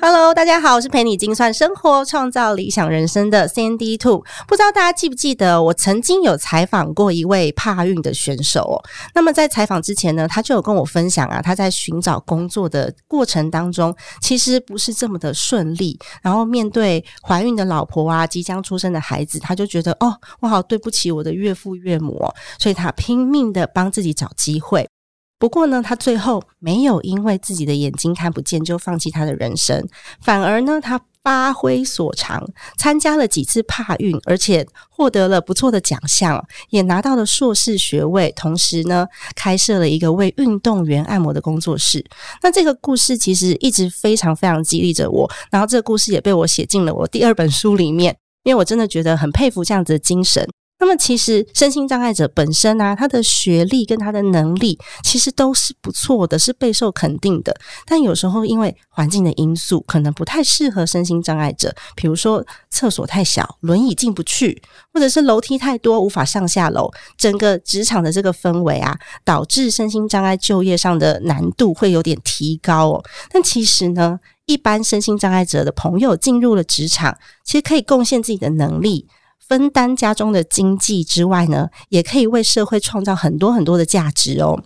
Hello，大家好，我是陪你精算生活、创造理想人生的 Sandy Two。不知道大家记不记得，我曾经有采访过一位帕运的选手。那么在采访之前呢，他就有跟我分享啊，他在寻找工作的过程当中，其实不是这么的顺利。然后面对怀孕的老婆啊，即将出生的孩子，他就觉得哦，我好对不起我的岳父岳母，所以他拼命的帮自己找机会。不过呢，他最后没有因为自己的眼睛看不见就放弃他的人生，反而呢，他发挥所长，参加了几次帕运，而且获得了不错的奖项，也拿到了硕士学位，同时呢，开设了一个为运动员按摩的工作室。那这个故事其实一直非常非常激励着我，然后这个故事也被我写进了我第二本书里面，因为我真的觉得很佩服这样子的精神。那么，其实身心障碍者本身啊，他的学历跟他的能力其实都是不错的，是备受肯定的。但有时候因为环境的因素，可能不太适合身心障碍者，比如说厕所太小，轮椅进不去，或者是楼梯太多，无法上下楼。整个职场的这个氛围啊，导致身心障碍就业上的难度会有点提高哦。但其实呢，一般身心障碍者的朋友进入了职场，其实可以贡献自己的能力。分担家中的经济之外呢，也可以为社会创造很多很多的价值哦。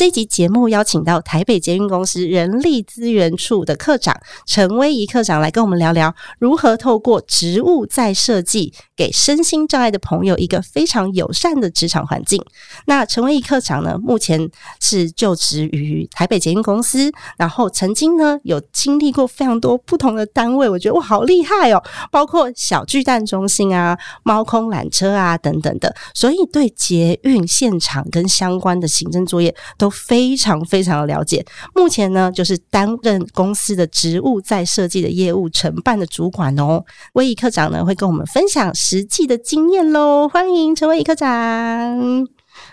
这集节目邀请到台北捷运公司人力资源处的科长陈威仪科长来跟我们聊聊，如何透过职务再设计，给身心障碍的朋友一个非常友善的职场环境。那陈威仪科长呢，目前是就职于台北捷运公司，然后曾经呢有经历过非常多不同的单位，我觉得哇，好厉害哦！包括小巨蛋中心啊、猫空缆车啊等等的，所以对捷运现场跟相关的行政作业都。非常非常的了解，目前呢就是担任公司的职务在设计的业务承办的主管哦。威仪科长呢会跟我们分享实际的经验喽，欢迎陈威仪科长。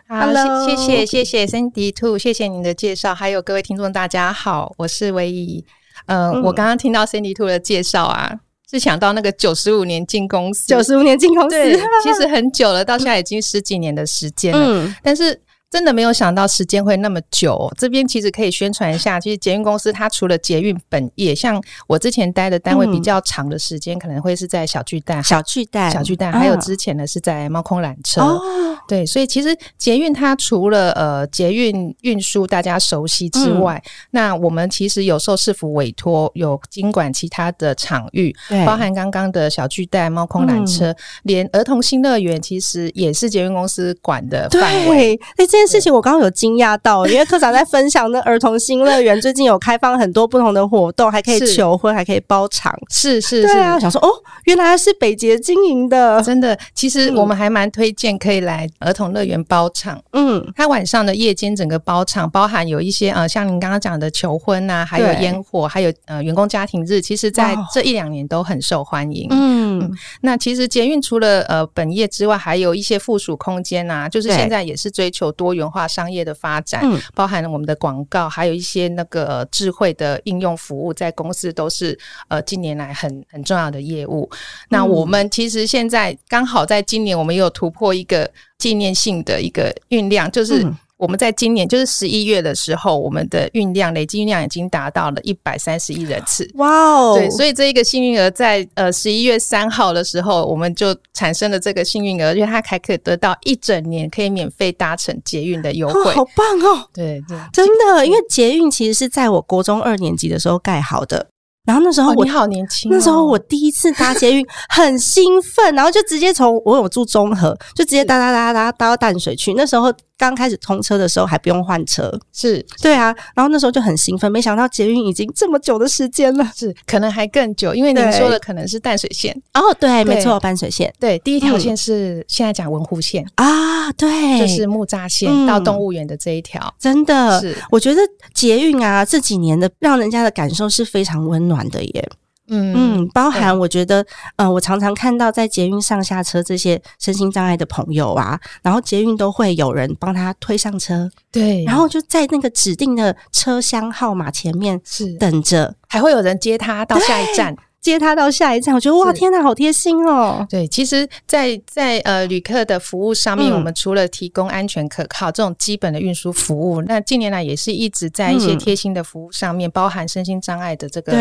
好，谢谢谢谢 Cindy Two，谢谢您的介绍，还有各位听众大家好，我是威仪。嗯，我刚刚听到 Cindy Two 的介绍啊，是想到那个九十五年进公司，九十五年进公司，其实很久了，到现在已经十几年的时间了，但是。真的没有想到时间会那么久。这边其实可以宣传一下，其实捷运公司它除了捷运本业，像我之前待的单位比较长的时间，可能会是在小巨蛋、小巨蛋、小巨蛋，还有之前呢是在猫空缆车。对，所以其实捷运它除了呃捷运运输大家熟悉之外，那我们其实有时候是否委托有经管其他的场域，包含刚刚的小巨蛋、猫空缆车，连儿童新乐园其实也是捷运公司管的范围。这件事情我刚刚有惊讶到，因为科长在分享那儿童新乐园最近有开放很多不同的活动，还可以求婚，还可以包场，是是是啊，想说哦，原来是北捷经营的，真的。其实我们还蛮推荐可以来儿童乐园包场，嗯，它晚上的夜间整个包场，包含有一些呃，像您刚刚讲的求婚啊，还有烟火，还有呃员工家庭日，其实在这一两年都很受欢迎。嗯，那其实捷运除了呃本业之外，还有一些附属空间啊，就是现在也是追求多。多元化商业的发展，包含了我们的广告，还有一些那个智慧的应用服务，在公司都是呃近年来很很重要的业务。那我们其实现在刚好在今年，我们有突破一个纪念性的一个运量，就是。我们在今年就是十一月的时候，我们的运量累计运量已经达到了一百三十亿人次。哇哦！对，所以这一个幸运儿在呃十一月三号的时候，我们就产生了这个幸运儿，因为它还可以得到一整年可以免费搭乘捷运的优惠，好棒哦！对对，真的，因为捷运其实是在我国中二年级的时候盖好的。然后那时候我好年轻，那时候我第一次搭捷运，很兴奋，然后就直接从我有住中和，就直接搭搭搭搭搭到淡水去。那时候刚开始通车的时候还不用换车，是对啊，然后那时候就很兴奋，没想到捷运已经这么久的时间了，是可能还更久，因为您说的可能是淡水线。哦，对，没错，淡水线，对，第一条线是现在讲文湖线。啊，对，就是木栅线到动物园的这一条，真的，是。我觉得捷运啊这几年的让人家的感受是非常温暖的耶。嗯嗯，包含我觉得，呃，我常常看到在捷运上下车这些身心障碍的朋友啊，然后捷运都会有人帮他推上车，对，然后就在那个指定的车厢号码前面是。等着，还会有人接他到下一站。接他到下一站，我觉得哇，天哪，好贴心哦！对，其实，在在呃旅客的服务上面，我们除了提供安全可靠这种基本的运输服务，那近年来也是一直在一些贴心的服务上面，包含身心障碍的这个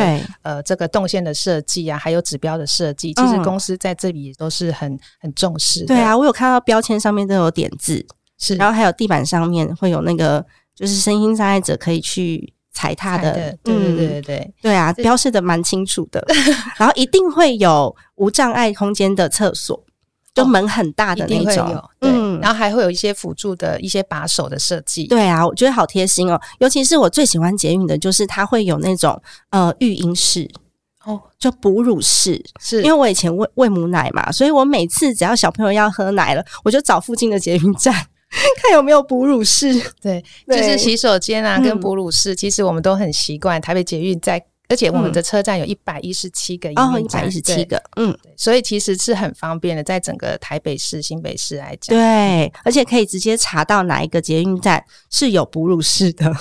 呃这个动线的设计啊，还有指标的设计，其实公司在这里都是很很重视。对啊，我有看到标签上面都有点字，是，然后还有地板上面会有那个，就是身心障碍者可以去。踩踏的，对对对对对，对啊，标示的蛮清楚的。然后一定会有无障碍空间的厕所，就门很大的那种。嗯，然后还会有一些辅助的一些把手的设计。对啊，我觉得好贴心哦。尤其是我最喜欢捷运的，就是它会有那种呃育婴室哦，就哺乳室。是因为我以前喂喂母奶嘛，所以我每次只要小朋友要喝奶了，我就找附近的捷运站。看有没有哺乳室，对，就是洗手间啊，跟哺乳室，其实我们都很习惯。台北捷运在，而且我们的车站有一百一十七个，哦，一百一十七个，嗯，所以其实是很方便的，在整个台北市、新北市来讲，对，而且可以直接查到哪一个捷运站是有哺乳室的，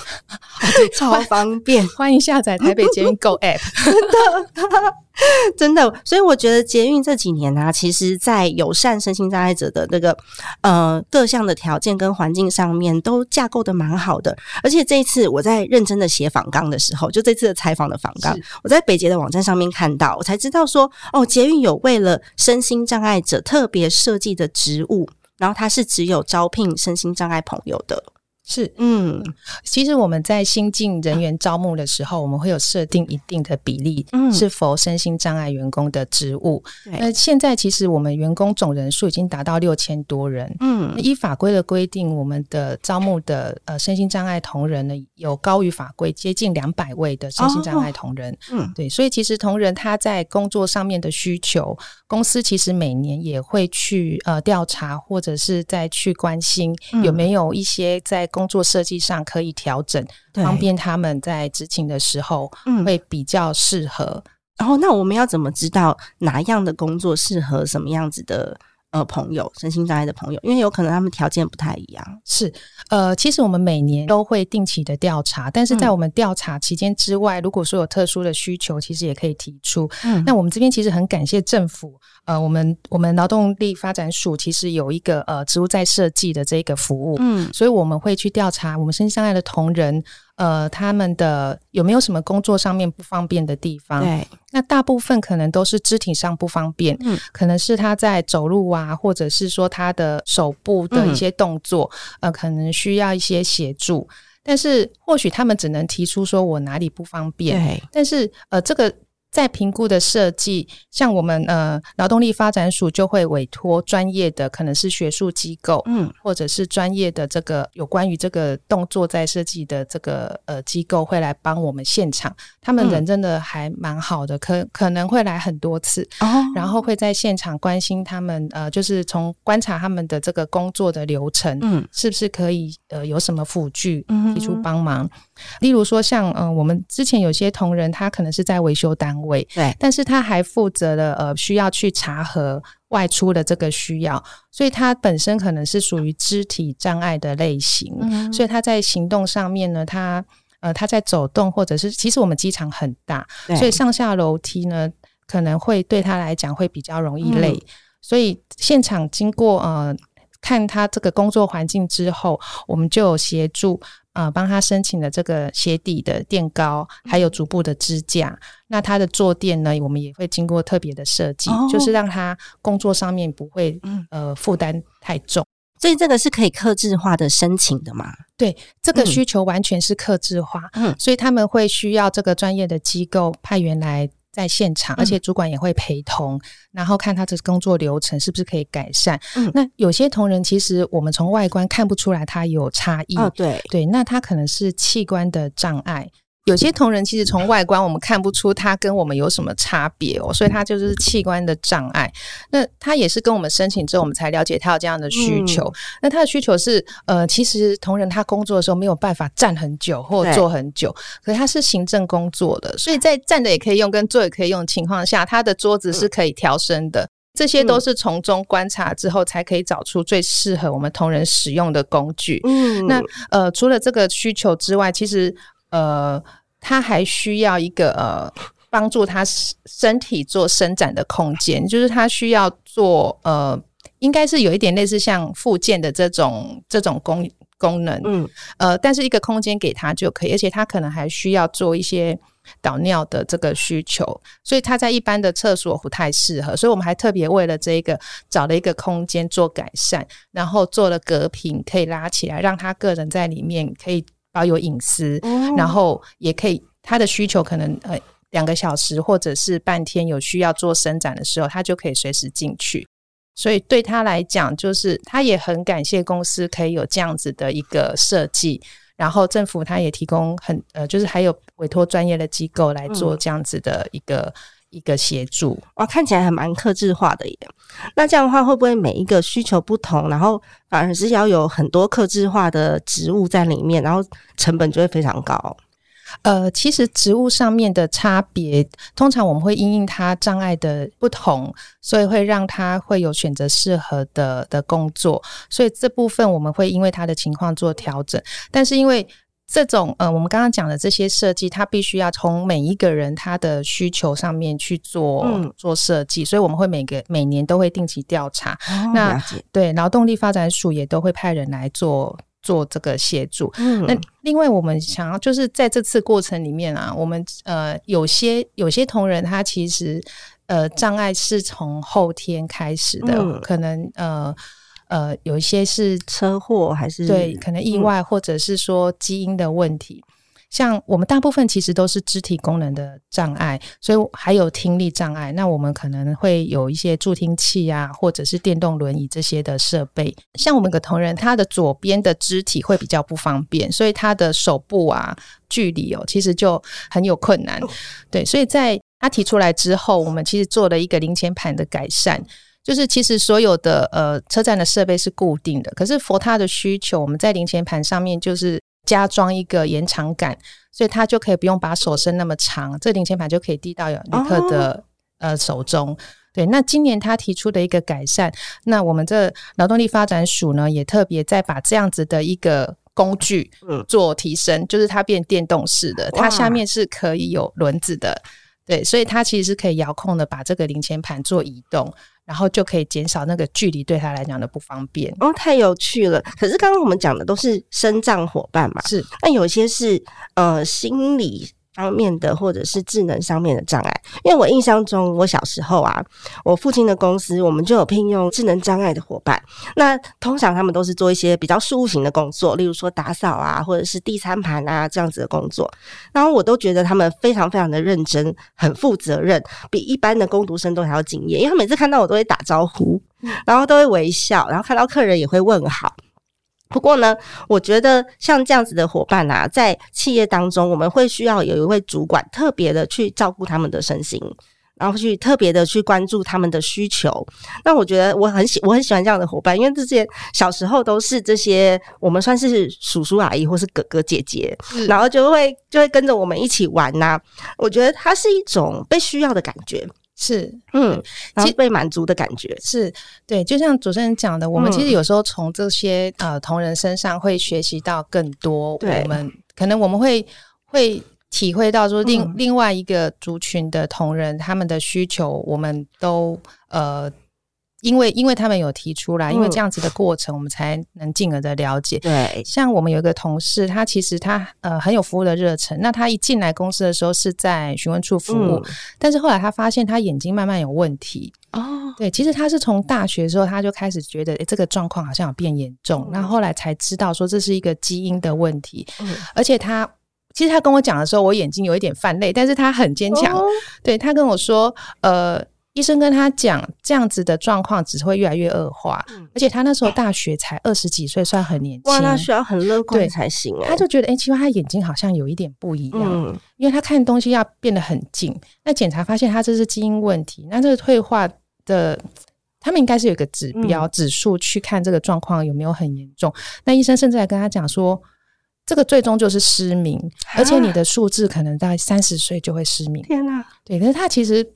超方便。欢迎下载台北捷运 Go App，真的。真的，所以我觉得捷运这几年呢，其实在友善身心障碍者的那个呃各项的条件跟环境上面，都架构的蛮好的。而且这一次我在认真的写访纲的时候，就这次的采访的访纲，我在北捷的网站上面看到，我才知道说，哦，捷运有为了身心障碍者特别设计的职务，然后它是只有招聘身心障碍朋友的。是，嗯，其实我们在新进人员招募的时候，我们会有设定一定的比例，嗯。是否身心障碍员工的职务。那现在其实我们员工总人数已经达到六千多人，嗯，依法规的规定，我们的招募的呃身心障碍同仁呢，有高于法规接近两百位的身心障碍同仁，嗯，对，所以其实同仁他在工作上面的需求，公司其实每年也会去呃调查，或者是再去关心有没有一些在工作设计上可以调整，方便他们在执勤的时候会比较适合。然后，那我们要怎么知道哪样的工作适合什么样子的？呃，朋友，身心障碍的朋友，因为有可能他们条件不太一样。是，呃，其实我们每年都会定期的调查，但是在我们调查期间之外，如果说有特殊的需求，其实也可以提出。嗯，那我们这边其实很感谢政府，呃，我们我们劳动力发展署其实有一个呃职务在设计的这个服务，嗯，所以我们会去调查我们身心障碍的同仁。呃，他们的有没有什么工作上面不方便的地方？对，那大部分可能都是肢体上不方便，嗯，可能是他在走路啊，或者是说他的手部的一些动作，呃，可能需要一些协助。但是或许他们只能提出说我哪里不方便，对，但是呃，这个。在评估的设计，像我们呃劳动力发展署就会委托专业的，可能是学术机构，嗯，或者是专业的这个有关于这个动作在设计的这个呃机构会来帮我们现场。他们人真的还蛮好的，可可能会来很多次，然后会在现场关心他们，呃，就是从观察他们的这个工作的流程，嗯，是不是可以呃有什么辅具提出帮忙。例如说，像嗯，我们之前有些同仁，他可能是在维修单位，对，但是他还负责了呃，需要去查核外出的这个需要，所以他本身可能是属于肢体障碍的类型，所以他在行动上面呢，他呃，他在走动或者是，其实我们机场很大，所以上下楼梯呢，可能会对他来讲会比较容易累，所以现场经过呃看他这个工作环境之后，我们就有协助。呃，帮他申请了这个鞋底的垫高，还有足部的支架。那他的坐垫呢，我们也会经过特别的设计，就是让他工作上面不会呃负担太重。所以这个是可以克制化的申请的嘛？对，这个需求完全是克制化。嗯，所以他们会需要这个专业的机构派员来。在现场，而且主管也会陪同，然后看他的工作流程是不是可以改善。那有些同仁其实我们从外观看不出来他有差异，对对，那他可能是器官的障碍。有些同仁其实从外观我们看不出他跟我们有什么差别哦，所以他就是器官的障碍。那他也是跟我们申请之后，我们才了解他有这样的需求。那他的需求是，呃，其实同仁他工作的时候没有办法站很久或坐很久，可是他是行政工作的，所以在站着也可以用，跟坐也可以用的情况下，他的桌子是可以调升的。这些都是从中观察之后，才可以找出最适合我们同仁使用的工具。嗯，那呃，除了这个需求之外，其实。呃，他还需要一个呃，帮助他身体做伸展的空间，就是他需要做呃，应该是有一点类似像附件的这种这种功功能，嗯，呃，但是一个空间给他就可以，而且他可能还需要做一些导尿的这个需求，所以他在一般的厕所不太适合，所以我们还特别为了这个找了一个空间做改善，然后做了隔屏，可以拉起来，让他个人在里面可以。保有隐私，然后也可以，他的需求可能呃两个小时或者是半天有需要做伸展的时候，他就可以随时进去。所以对他来讲，就是他也很感谢公司可以有这样子的一个设计，然后政府他也提供很呃，就是还有委托专业的机构来做这样子的一个。一个协助哇，看起来还蛮克制化的耶。那这样的话，会不会每一个需求不同，然后反而是要有很多克制化的植物在里面，然后成本就会非常高？呃，其实植物上面的差别，通常我们会因应它障碍的不同，所以会让它会有选择适合的的工作。所以这部分我们会因为它的情况做调整，但是因为。这种呃，我们刚刚讲的这些设计，它必须要从每一个人他的需求上面去做做设计，所以我们会每个每年都会定期调查。那对劳动力发展署也都会派人来做做这个协助。那另外，我们想要就是在这次过程里面啊，我们呃有些有些同仁他其实呃障碍是从后天开始的，可能呃。呃，有一些是车祸，还是对，可能意外，或者是说基因的问题。像我们大部分其实都是肢体功能的障碍，所以还有听力障碍。那我们可能会有一些助听器啊，或者是电动轮椅这些的设备。像我们个同仁，他的左边的肢体会比较不方便，所以他的手部啊距离哦，其实就很有困难。对，所以在他提出来之后，我们其实做了一个零钱盘的改善。就是其实所有的呃车站的设备是固定的，可是佛他的需求，我们在零钱盘上面就是加装一个延长杆，所以它就可以不用把手伸那么长，这零钱盘就可以递到旅客的呃手中。对，那今年他提出的一个改善，那我们这劳动力发展署呢也特别在把这样子的一个工具做提升，就是它变电动式的，它下面是可以有轮子的，对，所以它其实是可以遥控的，把这个零钱盘做移动。然后就可以减少那个距离对他来讲的不方便哦，太有趣了。可是刚刚我们讲的都是身障伙伴嘛，是那有些是呃心理。方面的或者是智能上面的障碍，因为我印象中，我小时候啊，我父亲的公司我们就有聘用智能障碍的伙伴。那通常他们都是做一些比较事务型的工作，例如说打扫啊，或者是递餐盘啊这样子的工作。然后我都觉得他们非常非常的认真，很负责任，比一般的工读生都还要敬业。因为他每次看到我都会打招呼，然后都会微笑，然后看到客人也会问好。不过呢，我觉得像这样子的伙伴啊，在企业当中，我们会需要有一位主管特别的去照顾他们的身心，然后去特别的去关注他们的需求。那我觉得我很喜我很喜欢这样的伙伴，因为这些小时候都是这些我们算是叔叔阿姨或是哥哥姐姐，然后就会就会跟着我们一起玩呐。我觉得它是一种被需要的感觉。是，嗯，然后被满足的感觉。是对，就像主持人讲的，我们其实有时候从这些呃同仁身上会学习到更多，我们可能我们会会体会到说另另外一个族群的同仁他们的需求，我们都呃。因为，因为他们有提出来，因为这样子的过程，我们才能进而的了解。对，像我们有一个同事，他其实他呃很有服务的热忱。那他一进来公司的时候是在询问处服务，但是后来他发现他眼睛慢慢有问题。哦，对，其实他是从大学的时候他就开始觉得，哎，这个状况好像有变严重。那后来才知道说这是一个基因的问题，而且他。其实他跟我讲的时候，我眼睛有一点泛泪，但是他很坚强。对他跟我说，呃。医生跟他讲，这样子的状况只会越来越恶化，而且他那时候大学才二十几岁，算很年轻。哇，那需要很乐观才行。他就觉得，哎，奇怪，他眼睛好像有一点不一样，因为他看东西要变得很近。那检查发现他这是基因问题，那这个退化的，他们应该是有一个指标指数去看这个状况有没有很严重。那医生甚至还跟他讲说，这个最终就是失明，而且你的数字可能在三十岁就会失明。天哪！对，可是他其实。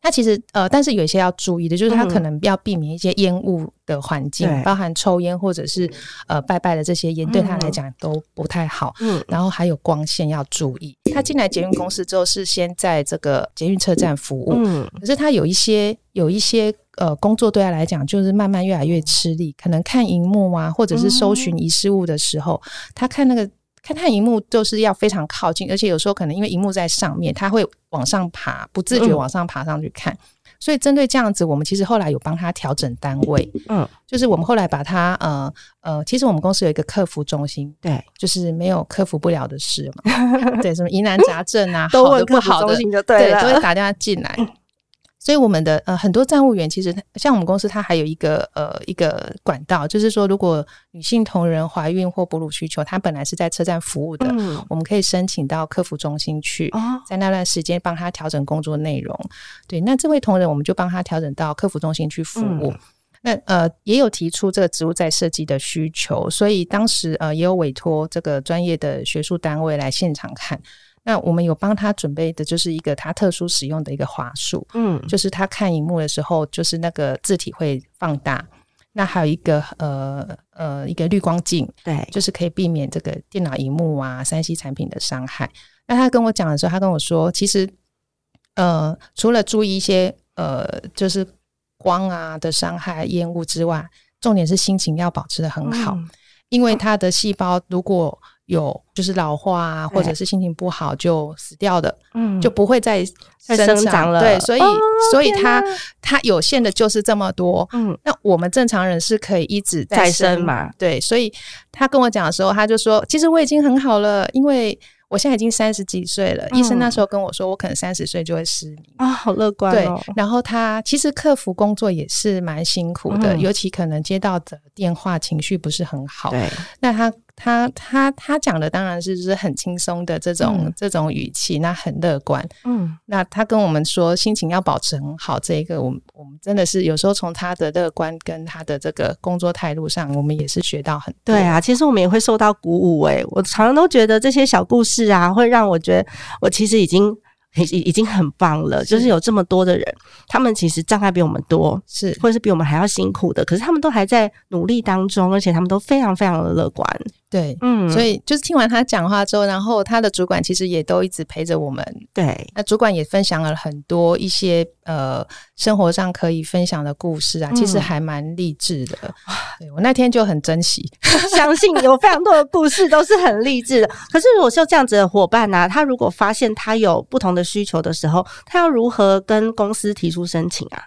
他其实呃，但是有一些要注意的，就是他可能要避免一些烟雾的环境，包含抽烟或者是呃拜拜的这些烟，对他来讲都不太好。嗯，然后还有光线要注意。他进来捷运公司之后，是先在这个捷运车站服务。嗯，可是他有一些有一些呃工作对他来讲，就是慢慢越来越吃力。可能看荧幕啊，或者是搜寻遗失物的时候，他看那个。看看荧幕就是要非常靠近，而且有时候可能因为荧幕在上面，他会往上爬，不自觉往上爬上去看。所以针对这样子，我们其实后来有帮他调整单位，嗯，就是我们后来把他呃呃，其实我们公司有一个客服中心，对，就是没有克服不了的事嘛，对，什么疑难杂症啊，都问不好的，对，都会打电话进来。所以我们的呃很多站务员其实像我们公司，它还有一个呃一个管道，就是说如果女性同仁怀孕或哺乳需求，她本来是在车站服务的，我们可以申请到客服中心去，在那段时间帮她调整工作内容。对，那这位同仁我们就帮她调整到客服中心去服务。那呃也有提出这个职务在设计的需求，所以当时呃也有委托这个专业的学术单位来现场看。那我们有帮他准备的，就是一个他特殊使用的一个话术，嗯，就是他看荧幕的时候，就是那个字体会放大。那还有一个呃呃一个滤光镜，对，就是可以避免这个电脑荧幕啊、三 C 产品的伤害。那他跟我讲的时候，他跟我说，其实呃除了注意一些呃就是光啊的伤害、烟雾之外，重点是心情要保持的很好，因为他的细胞如果。有就是老化啊，或者是心情不好就死掉的，嗯，就不会再生长了。对，所以所以它它有限的就是这么多，嗯，那我们正常人是可以一直再生嘛？对，所以他跟我讲的时候，他就说，其实我已经很好了，因为。我现在已经三十几岁了，医生那时候跟我说，我可能三十岁就会失明啊，好乐观哦。对，然后他其实客服工作也是蛮辛苦的，尤其可能接到的电话情绪不是很好。对，那他他他他讲的当然是就是很轻松的这种这种语气，那很乐观。嗯，那他跟我们说心情要保持很好，这一个我们我们真的是有时候从他的乐观跟他的这个工作态度上，我们也是学到很多。对啊，其实我们也会受到鼓舞。诶，我常常都觉得这些小故事。啊，会让我觉得我其实已经已已经很棒了。就是有这么多的人，他们其实障碍比我们多，是或者是比我们还要辛苦的，可是他们都还在努力当中，而且他们都非常非常的乐观。对，嗯，所以就是听完他讲话之后，然后他的主管其实也都一直陪着我们。对，那主管也分享了很多一些呃生活上可以分享的故事啊，其实还蛮励志的。对我那天就很珍惜，相信有非常多的故事都是很励志的。可是如果像这样子的伙伴呢，他如果发现他有不同的需求的时候，他要如何跟公司提出申请啊？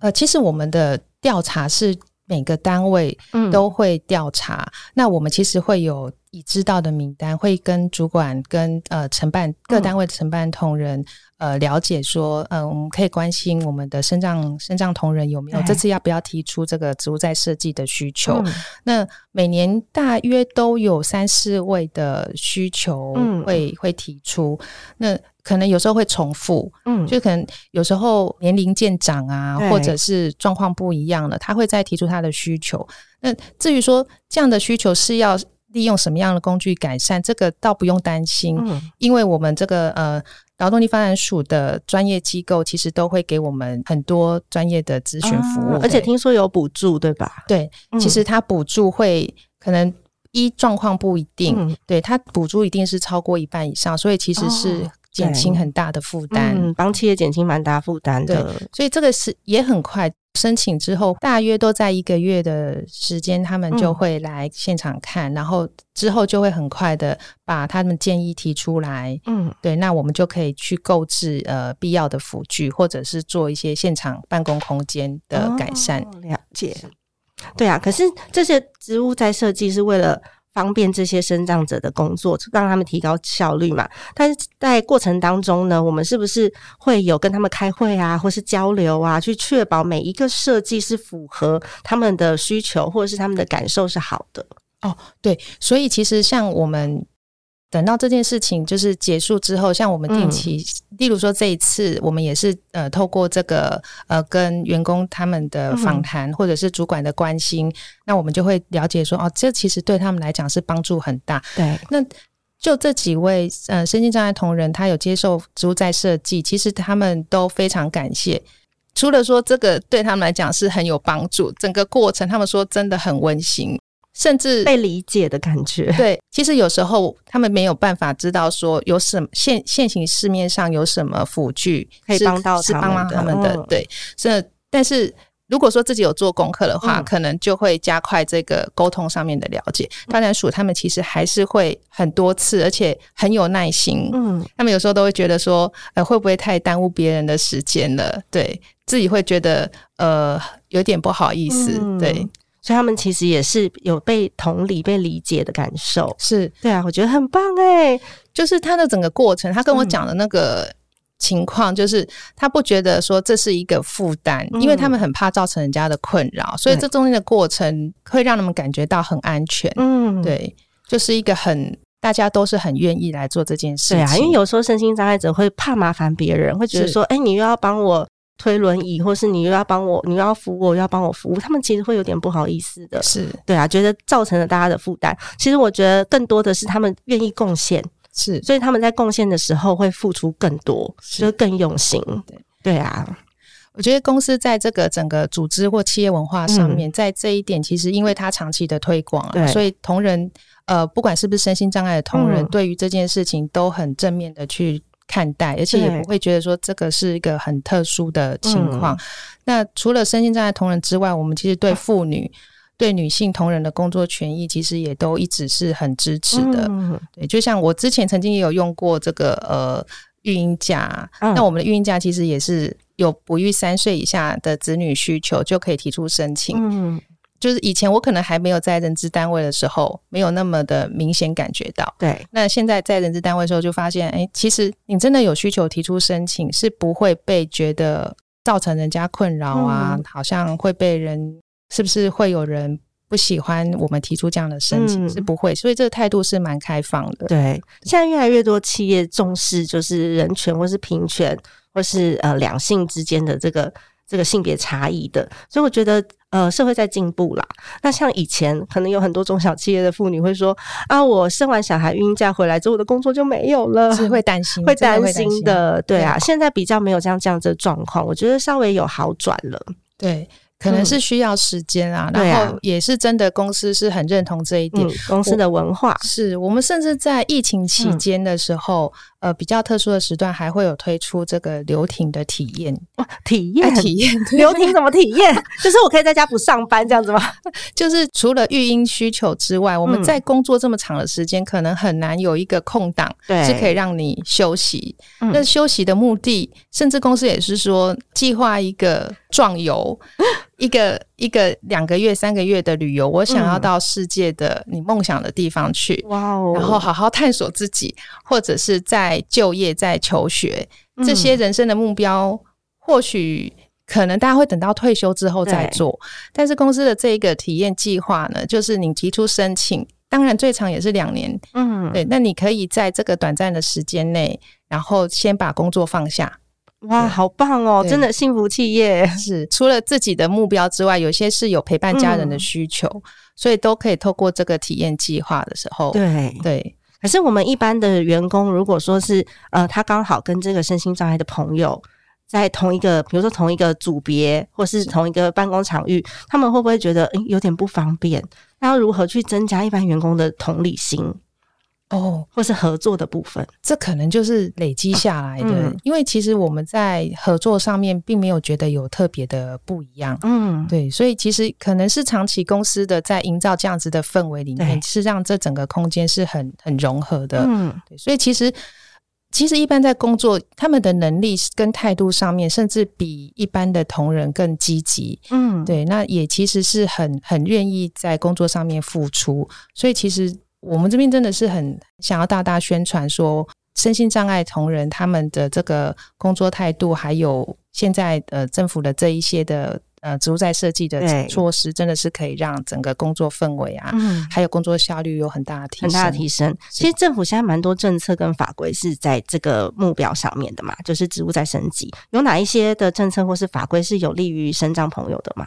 呃，其实我们的调查是。每个单位都会调查，那我们其实会有已知道的名单，会跟主管、跟呃承办各单位的承办同仁呃了解说，呃，我们可以关心我们的身障身障同仁有没有这次要不要提出这个植物在设计的需求。那每年大约都有三四位的需求会会提出，那。可能有时候会重复，嗯，就可能有时候年龄渐长啊，或者是状况不一样了，他会再提出他的需求。那至于说这样的需求是要利用什么样的工具改善，这个倒不用担心，嗯因为我们这个呃劳动力发展署的专业机构其实都会给我们很多专业的咨询服务，而且听说有补助，对吧？对，其实他补助会可能一状况不一定，对他补助一定是超过一半以上，所以其实是。减轻很大的负担，帮企业减轻蛮大负担的。所以这个是也很快申请之后，大约都在一个月的时间，他们就会来现场看，然后之后就会很快的把他们建议提出来。嗯，对，那我们就可以去购置呃必要的辅具，或者是做一些现场办公空间的改善。了解，对啊。可是这些植物在设计是为了。方便这些生长者的工作，让他们提高效率嘛。但是在过程当中呢，我们是不是会有跟他们开会啊，或是交流啊，去确保每一个设计是符合他们的需求，或者是他们的感受是好的？哦，对，所以其实像我们。等到这件事情就是结束之后，像我们定期，例如说这一次，我们也是呃透过这个呃跟员工他们的访谈，或者是主管的关心，那我们就会了解说，哦，这其实对他们来讲是帮助很大。对，那就这几位呃身心障碍同仁，他有接受植物在设计，其实他们都非常感谢。除了说这个对他们来讲是很有帮助，整个过程他们说真的很温馨。甚至被理解的感觉。对，其实有时候他们没有办法知道说有什么现现行市面上有什么辅具可以帮到是帮帮他们的。对，这但是如果说自己有做功课的话，可能就会加快这个沟通上面的了解。当然，属他们其实还是会很多次，而且很有耐心。嗯，他们有时候都会觉得说，呃，会不会太耽误别人的时间了？对自己会觉得呃有点不好意思。对。所以他们其实也是有被同理、被理解的感受，是对啊，我觉得很棒哎。就是他的整个过程，他跟我讲的那个情况，就是他不觉得说这是一个负担，因为他们很怕造成人家的困扰，所以这中间的过程会让他们感觉到很安全。嗯，对，就是一个很大家都是很愿意来做这件事。对啊，因为有时候身心障碍者会怕麻烦别人，会觉得说，哎，你又要帮我。推轮椅，或是你又要帮我，你又要扶我，又要帮我服务，他们其实会有点不好意思的。是对啊，觉得造成了大家的负担。其实我觉得更多的是他们愿意贡献，是，所以他们在贡献的时候会付出更多，就更用心。对对啊，我觉得公司在这个整个组织或企业文化上面，在这一点，其实因为它长期的推广啊，所以同仁呃，不管是不是身心障碍的同仁，对于这件事情都很正面的去。看待，而且也不会觉得说这个是一个很特殊的情况。那除了身心障碍同仁之外，我们其实对妇女、对女性同仁的工作权益，其实也都一直是很支持的。对，就像我之前曾经也有用过这个呃育婴假，那我们的育婴假其实也是有哺育三岁以下的子女需求就可以提出申请。嗯。就是以前我可能还没有在人资单位的时候，没有那么的明显感觉到。对，那现在在人资单位的时候，就发现，哎，其实你真的有需求提出申请，是不会被觉得造成人家困扰啊，好像会被人是不是会有人不喜欢我们提出这样的申请，是不会。所以这个态度是蛮开放的。对，现在越来越多企业重视就是人权，或是平权，或是呃两性之间的这个。这个性别差异的，所以我觉得，呃，社会在进步啦。那像以前，可能有很多中小企业的妇女会说：“啊，我生完小孩孕假回来之后，我的工作就没有了。”是会担心，会担心的。对啊，现在比较没有这样这样的状况，我觉得稍微有好转了。对。可能是需要时间啊，然后也是真的，公司是很认同这一点。公司的文化是我们甚至在疫情期间的时候，呃，比较特殊的时段，还会有推出这个流亭的体验。体验体验流亭怎么体验？就是我可以在家不上班这样子吗？就是除了育婴需求之外，我们在工作这么长的时间，可能很难有一个空档是可以让你休息。那休息的目的，甚至公司也是说计划一个壮游。一个一个两个月三个月的旅游，我想要到世界的你梦想的地方去，哇哦！然后好好探索自己，或者是在就业、在求学这些人生的目标，或许可能大家会等到退休之后再做。但是公司的这一个体验计划呢，就是你提出申请，当然最长也是两年，嗯，对。那你可以在这个短暂的时间内，然后先把工作放下。哇，好棒哦！真的幸福企业是 除了自己的目标之外，有些是有陪伴家人的需求，所以都可以透过这个体验计划的时候，对对。可是我们一般的员工，如果说是呃，他刚好跟这个身心障碍的朋友在同一个，比如说同一个组别，或是同一个办公场域，他们会不会觉得有点不方便？那要如何去增加一般员工的同理心？哦，或是合作的部分，这可能就是累积下来的。因为其实我们在合作上面并没有觉得有特别的不一样。嗯，对，所以其实可能是长期公司的在营造这样子的氛围里面，是让这整个空间是很很融合的。嗯，对，所以其实其实一般在工作，他们的能力跟态度上面，甚至比一般的同仁更积极。嗯，对，那也其实是很很愿意在工作上面付出。所以其实我们这边真的是很想要大大宣传说，身心障碍同仁他们的这个工作态度，还有现在呃政府的这一些的。呃，植物在设计的措施真的是可以让整个工作氛围啊，还有工作效率有很大的提很大的提升。其实政府现在蛮多政策跟法规是在这个目标上面的嘛，就是植物在升级。有哪一些的政策或是法规是有利于生长朋友的吗？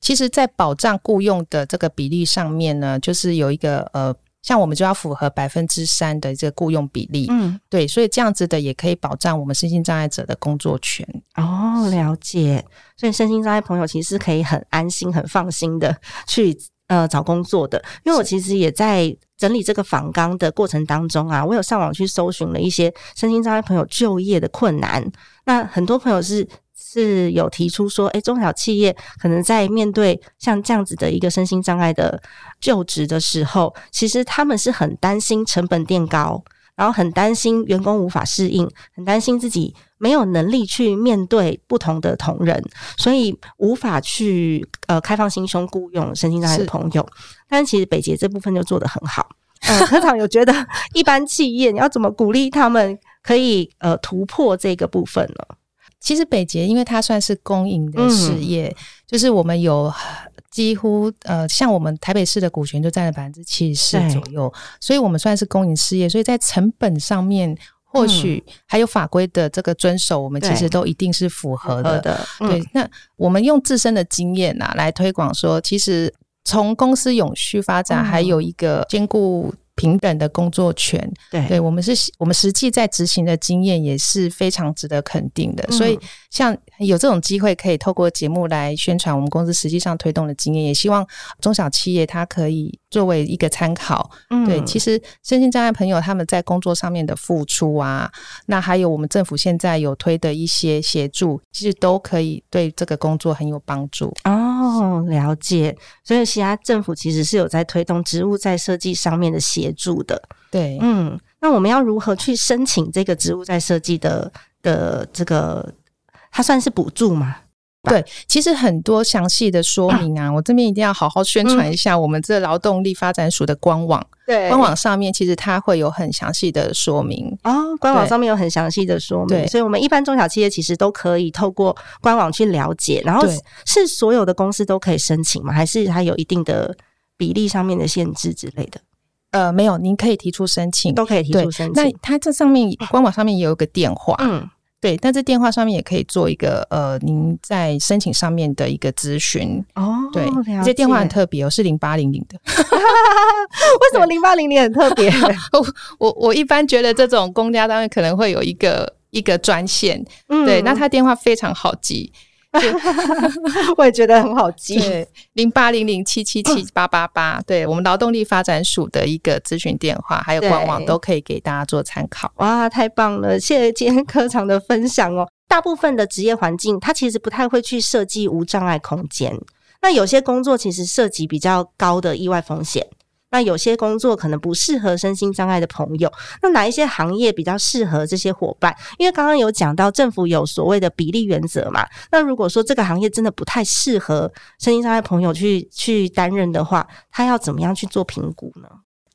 其实，在保障雇佣的这个比例上面呢，就是有一个呃。像我们就要符合百分之三的这个雇佣比例，嗯，对，所以这样子的也可以保障我们身心障碍者的工作权。哦，了解。所以身心障碍朋友其实是可以很安心、很放心的 去呃找工作的。因为我其实也在整理这个访纲的过程当中啊，我有上网去搜寻了一些身心障碍朋友就业的困难。那很多朋友是。是有提出说，哎，中小企业可能在面对像这样子的一个身心障碍的就职的时候，其实他们是很担心成本垫高，然后很担心员工无法适应，很担心自己没有能力去面对不同的同仁，所以无法去呃开放心胸雇佣身心障碍的朋友。但其实北捷这部分就做得很好。嗯，科长有觉得一般企业你要怎么鼓励他们可以呃突破这个部分呢？其实北捷，因为它算是公营的事业，就是我们有几乎呃，像我们台北市的股权就占了百分之七十四左右，所以我们算是公营事业，所以在成本上面，或许还有法规的这个遵守，我们其实都一定是符合的。对，那我们用自身的经验啊，来推广说，其实从公司永续发展，还有一个兼顾。平等的工作权，对，对我们是，我们实际在执行的经验也是非常值得肯定的。所以，像有这种机会，可以透过节目来宣传我们公司实际上推动的经验，也希望中小企业它可以作为一个参考。对，其实身心障碍朋友他们在工作上面的付出啊，那还有我们政府现在有推的一些协助，其实都可以对这个工作很有帮助。哦，了解。所以，其他政府其实是有在推动植物在设计上面的协。助的对，嗯，那我们要如何去申请这个植物在设计的的这个？它算是补助吗？对，其实很多详细的说明啊，我这边一定要好好宣传一下我们这劳动力发展署的官网。对，官网上面其实它会有很详细的说明哦，官网上面有很详细的说明，所以我们一般中小企业其实都可以透过官网去了解。然后是所有的公司都可以申请吗？还是它有一定的比例上面的限制之类的？呃，没有，您可以提出申请，都可以提出申请。那它这上面官网上面也有个电话，嗯，对，但在电话上面也可以做一个呃，您在申请上面的一个咨询哦。对，这电话很特别哦，是零八零零的。为什么零八零零很特别？我我我一般觉得这种公家单位可能会有一个一个专线，对，那他电话非常好记。我也觉得很好记，对零八零零七七七八八八，对我们劳动力发展署的一个咨询电话，还有官网都可以给大家做参考。哇，太棒了！谢谢今天科长的分享哦。大部分的职业环境，它其实不太会去设计无障碍空间，那有些工作其实涉及比较高的意外风险。那有些工作可能不适合身心障碍的朋友，那哪一些行业比较适合这些伙伴？因为刚刚有讲到政府有所谓的比例原则嘛。那如果说这个行业真的不太适合身心障碍朋友去去担任的话，他要怎么样去做评估呢？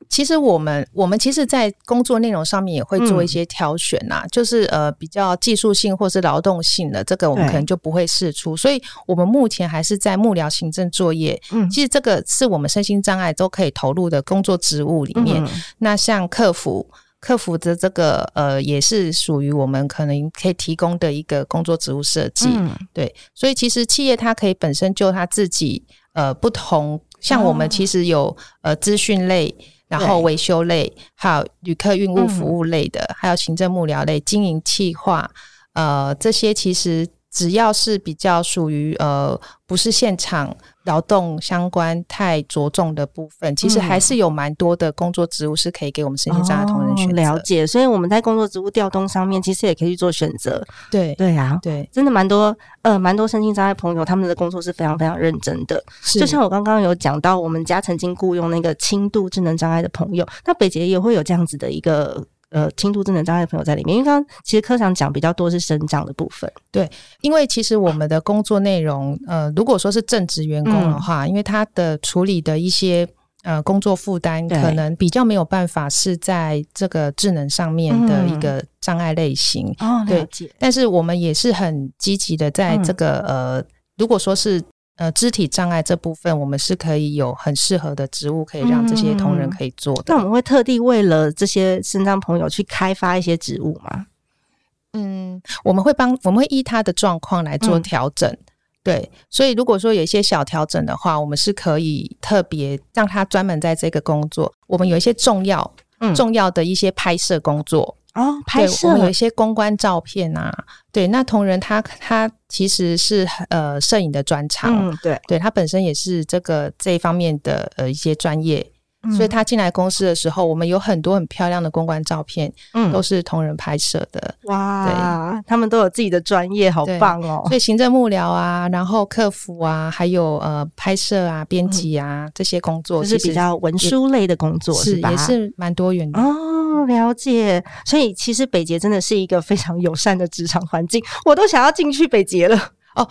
其实我们我们其实，在工作内容上面也会做一些挑选呐，就是呃比较技术性或是劳动性的，这个我们可能就不会试出。所以我们目前还是在幕僚行政作业。嗯，其实这个是我们身心障碍都可以投入的工作职务里面。那像客服，客服的这个呃也是属于我们可能可以提供的一个工作职务设计。对，所以其实企业它可以本身就它自己呃不同，像我们其实有呃资讯类。然后维修类，还有旅客运务服务类的，还有行政幕僚类、经营企划，呃，这些其实只要是比较属于呃，不是现场。劳动相关太着重的部分，其实还是有蛮多的工作职务是可以给我们身心障碍同仁选择。了解，所以我们在工作职务调动上面，其实也可以去做选择。对对啊，对，真的蛮多呃，蛮多身心障碍朋友，他们的工作是非常非常认真的。就像我刚刚有讲到，我们家曾经雇佣那个轻度智能障碍的朋友，那北捷也会有这样子的一个。呃轻度智能障碍的朋友在里面？因为刚刚其实科长讲比较多是生长的部分。对，因为其实我们的工作内容，呃，如果说是正职员工的话，因为他的处理的一些呃工作负担，可能比较没有办法是在这个智能上面的一个障碍类型。哦，对。但是我们也是很积极的，在这个呃，如果说是。呃，肢体障碍这部分，我们是可以有很适合的植物，可以让这些同仁可以做的。那我们会特地为了这些身障朋友去开发一些植物吗？嗯，我们会帮，我们会依他的状况来做调整。对，所以如果说有一些小调整的话，我们是可以特别让他专门在这个工作。我们有一些重要、重要的一些拍摄工作。哦，拍摄我们有一些公关照片啊，对，那同仁他他其实是呃摄影的专长，嗯，对，对他本身也是这个这一方面的呃一些专业。所以他进来公司的时候，我们有很多很漂亮的公关照片，嗯，都是同仁拍摄的。哇，对，他们都有自己的专业，好棒哦。所以行政幕僚啊，然后客服啊，还有呃拍摄啊、编辑啊这些工作，就是比较文书类的工作，是也是蛮多元的哦。了解，所以其实北捷真的是一个非常友善的职场环境，我都想要进去北捷了。哦，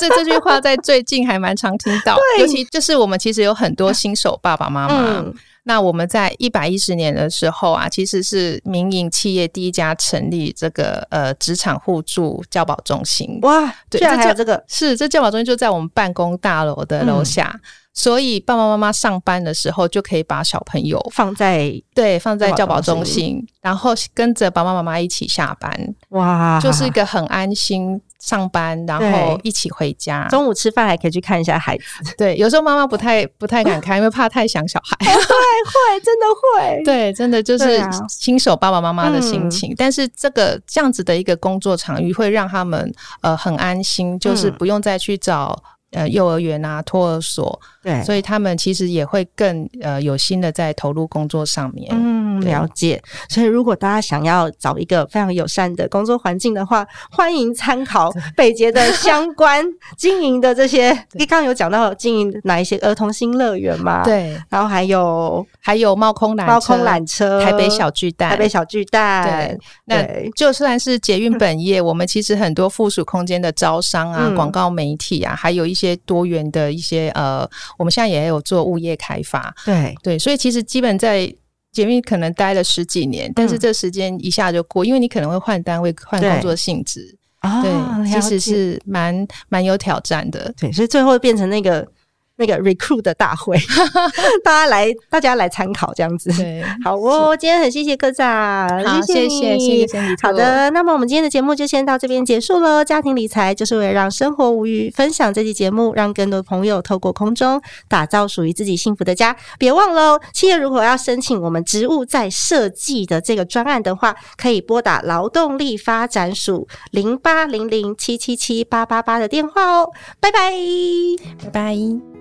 这这句话在最近还蛮常听到，尤其就是我们其实有很多新手爸爸妈妈。那我们在一百一十年的时候啊，其实是民营企业第一家成立这个呃职场互助教保中心。哇，对，还有这个是这教保中心就在我们办公大楼的楼下。所以爸爸妈妈上班的时候就可以把小朋友放在对放在教保中心，然后跟着爸爸妈妈一起下班，哇，就是一个很安心上班，然后一起回家，中午吃饭还可以去看一下孩子。对，有时候妈妈不太不太敢看，因为怕太想小孩。会会真的会，对，真的就是新手爸爸妈妈的心情。但是这个这样子的一个工作场域会让他们呃很安心，就是不用再去找。呃，幼儿园啊，托儿所，对，所以他们其实也会更呃有心的在投入工作上面。嗯，了解。所以如果大家想要找一个非常友善的工作环境的话，欢迎参考北捷的相关 经营的这些。你刚刚有讲到经营哪一些儿童新乐园嘛？对，然后还有还有猫空缆猫空缆车、台北小巨蛋、台北小巨蛋。对，那就算是捷运本业，我们其实很多附属空间的招商啊、广告媒体啊，还有一些。些多元的一些呃，我们现在也有做物业开发，对对，所以其实基本在捷运可能待了十几年，但是这时间一下就过，因为你可能会换单位、换工作性质，对，其实是蛮蛮有挑战的，对，所以最后变成那个。那个 recruit 的大会，大家来，大家来参考这样子。对，好哦，今天很谢谢科长，好，谢谢，谢谢好的，那么我们今天的节目就先到这边结束了。家庭理财就是为了让生活无虞，分享这期节目，让更多朋友透过空中打造属于自己幸福的家。别忘了，企业如果要申请我们职务在设计的这个专案的话，可以拨打劳动力发展署零八零零七七七八八八的电话哦。拜拜，拜拜。